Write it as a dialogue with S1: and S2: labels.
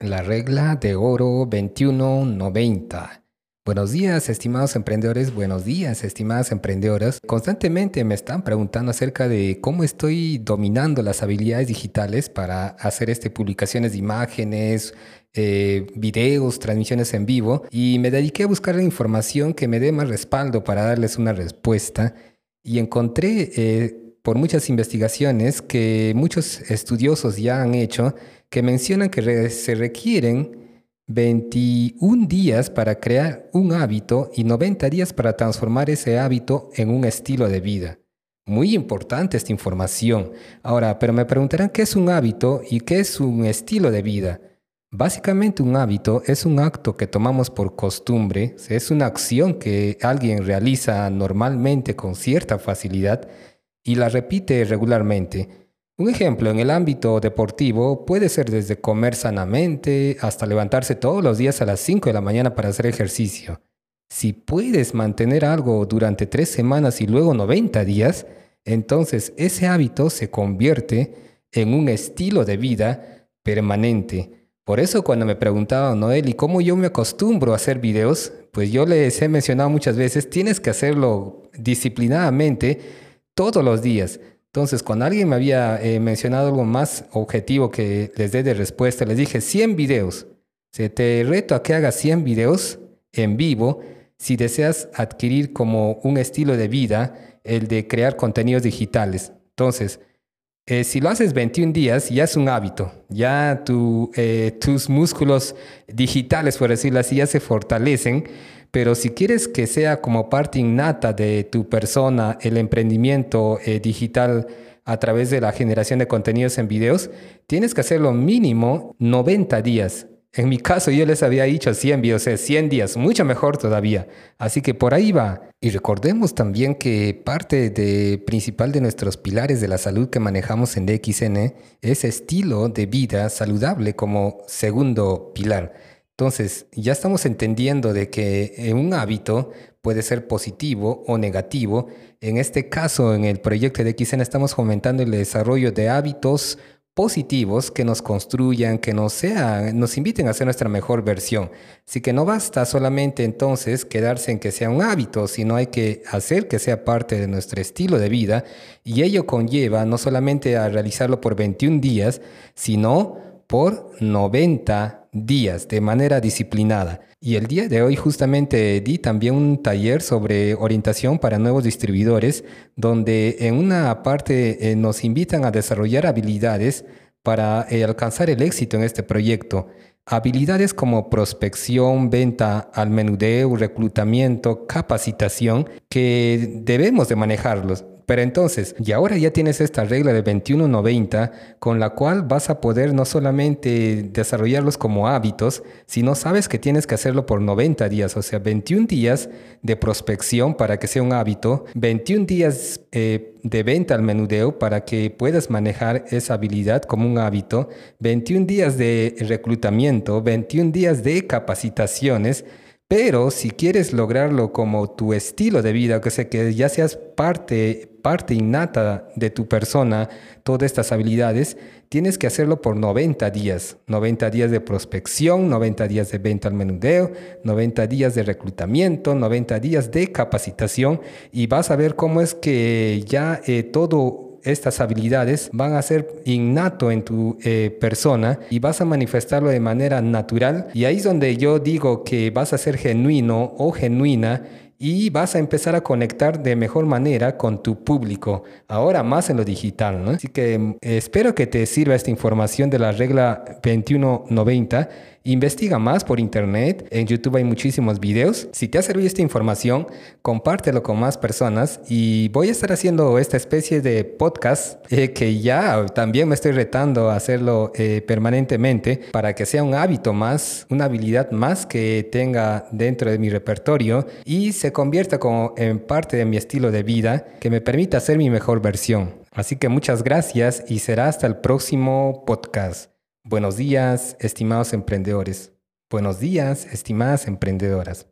S1: La regla de oro 2190. Buenos días, estimados emprendedores. Buenos días, estimadas emprendedoras. Constantemente me están preguntando acerca de cómo estoy dominando las habilidades digitales para hacer este, publicaciones de imágenes, eh, videos, transmisiones en vivo. Y me dediqué a buscar información que me dé más respaldo para darles una respuesta. Y encontré eh, por muchas investigaciones que muchos estudiosos ya han hecho que mencionan que se requieren 21 días para crear un hábito y 90 días para transformar ese hábito en un estilo de vida. Muy importante esta información. Ahora, pero me preguntarán qué es un hábito y qué es un estilo de vida. Básicamente un hábito es un acto que tomamos por costumbre, es una acción que alguien realiza normalmente con cierta facilidad y la repite regularmente. Un ejemplo, en el ámbito deportivo puede ser desde comer sanamente hasta levantarse todos los días a las 5 de la mañana para hacer ejercicio. Si puedes mantener algo durante tres semanas y luego 90 días, entonces ese hábito se convierte en un estilo de vida permanente. Por eso cuando me preguntaba Noel, ¿y cómo yo me acostumbro a hacer videos? Pues yo les he mencionado muchas veces, tienes que hacerlo disciplinadamente todos los días. Entonces, cuando alguien me había eh, mencionado algo más objetivo que les dé de respuesta, les dije 100 videos. Se te reto a que hagas 100 videos en vivo si deseas adquirir como un estilo de vida el de crear contenidos digitales. Entonces, eh, si lo haces 21 días, ya es un hábito. Ya tu, eh, tus músculos digitales, por decirlo así, ya se fortalecen pero si quieres que sea como parte innata de tu persona el emprendimiento eh, digital a través de la generación de contenidos en videos, tienes que hacerlo mínimo 90 días. En mi caso yo les había dicho 100 videos, o sea, 100 días, mucho mejor todavía. Así que por ahí va. Y recordemos también que parte de, principal de nuestros pilares de la salud que manejamos en DXN es estilo de vida saludable como segundo pilar. Entonces, ya estamos entendiendo de que un hábito puede ser positivo o negativo. En este caso, en el proyecto de XN estamos fomentando el desarrollo de hábitos positivos que nos construyan, que nos, sean, nos inviten a ser nuestra mejor versión. Así que no basta solamente entonces quedarse en que sea un hábito, sino hay que hacer que sea parte de nuestro estilo de vida y ello conlleva no solamente a realizarlo por 21 días, sino por 90 días de manera disciplinada. Y el día de hoy justamente di también un taller sobre orientación para nuevos distribuidores, donde en una parte eh, nos invitan a desarrollar habilidades para eh, alcanzar el éxito en este proyecto. Habilidades como prospección, venta al menudeo, reclutamiento, capacitación, que debemos de manejarlos. Pero entonces, y ahora ya tienes esta regla de 21-90 con la cual vas a poder no solamente desarrollarlos como hábitos, sino sabes que tienes que hacerlo por 90 días, o sea, 21 días de prospección para que sea un hábito, 21 días eh, de venta al menudeo para que puedas manejar esa habilidad como un hábito, 21 días de reclutamiento, 21 días de capacitaciones, pero si quieres lograrlo como tu estilo de vida, que sea que ya seas parte, parte innata de tu persona, todas estas habilidades, tienes que hacerlo por 90 días. 90 días de prospección, 90 días de venta al menudeo, 90 días de reclutamiento, 90 días de capacitación y vas a ver cómo es que ya eh, todo estas habilidades van a ser innato en tu eh, persona y vas a manifestarlo de manera natural. Y ahí es donde yo digo que vas a ser genuino o genuina y vas a empezar a conectar de mejor manera con tu público, ahora más en lo digital. Así que eh, espero que te sirva esta información de la regla 2190 Investiga más por internet, en YouTube hay muchísimos videos. Si te ha servido esta información, compártelo con más personas y voy a estar haciendo esta especie de podcast eh, que ya también me estoy retando a hacerlo eh, permanentemente para que sea un hábito más, una habilidad más que tenga dentro de mi repertorio y se convierta como en parte de mi estilo de vida que me permita ser mi mejor versión. Así que muchas gracias y será hasta el próximo podcast. Buenos días, estimados emprendedores. Buenos días, estimadas emprendedoras.